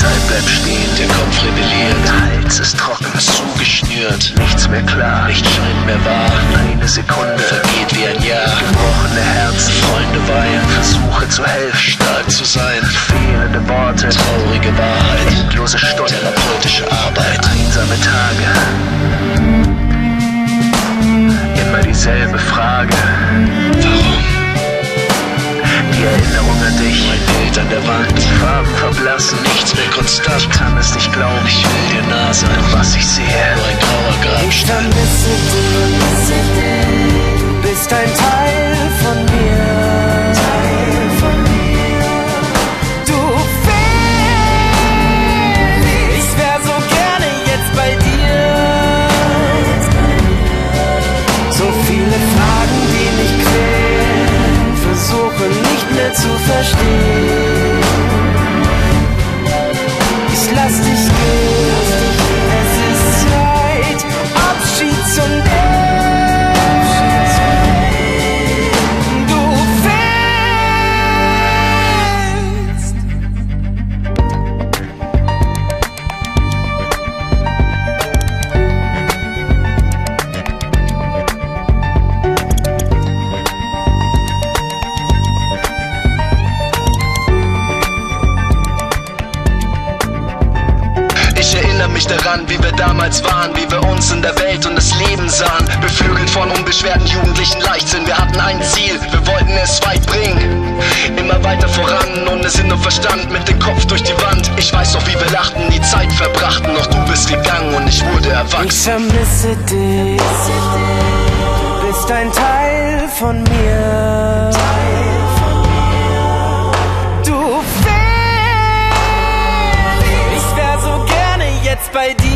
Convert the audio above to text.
Zeit bleibt stehen, der Kopf rebelliert. Der Hals ist trocken, zugeschnürt. Nichts mehr klar, nicht scheint mehr wahr. Eine Sekunde vergeht wie ein Jahr. Gebrochene Herzen, Freunde weinen. Versuche zu helfen, stark zu sein. Fehlende Worte, traurige Wahrheit. Endlose Stunden, therapeutische Arbeit. Einsame Tage. Immer dieselbe Frage. Konstant. Ich kann es nicht glauben, ich will dir nah sein. Was ich sehe, nur ein grauer Ich vermisse dich, du bist ein Teil von mir. Du fehlst, ich wär so gerne jetzt bei dir. So viele Fragen, die mich quälen, versuche nicht mehr zu verstehen. Erinnere mich daran, wie wir damals waren, wie wir uns in der Welt und das Leben sahen. Beflügelt von unbeschwerten jugendlichen Leichtsinn. Wir hatten ein Ziel, wir wollten es weit bringen. Immer weiter voran, ohne Sinn und Verstand, mit dem Kopf durch die Wand. Ich weiß noch, wie wir lachten, die Zeit verbrachten. Doch du bist gegangen und ich wurde Ich erwachsen. vermisse dich. Du bist ein Teil von mir. Gerne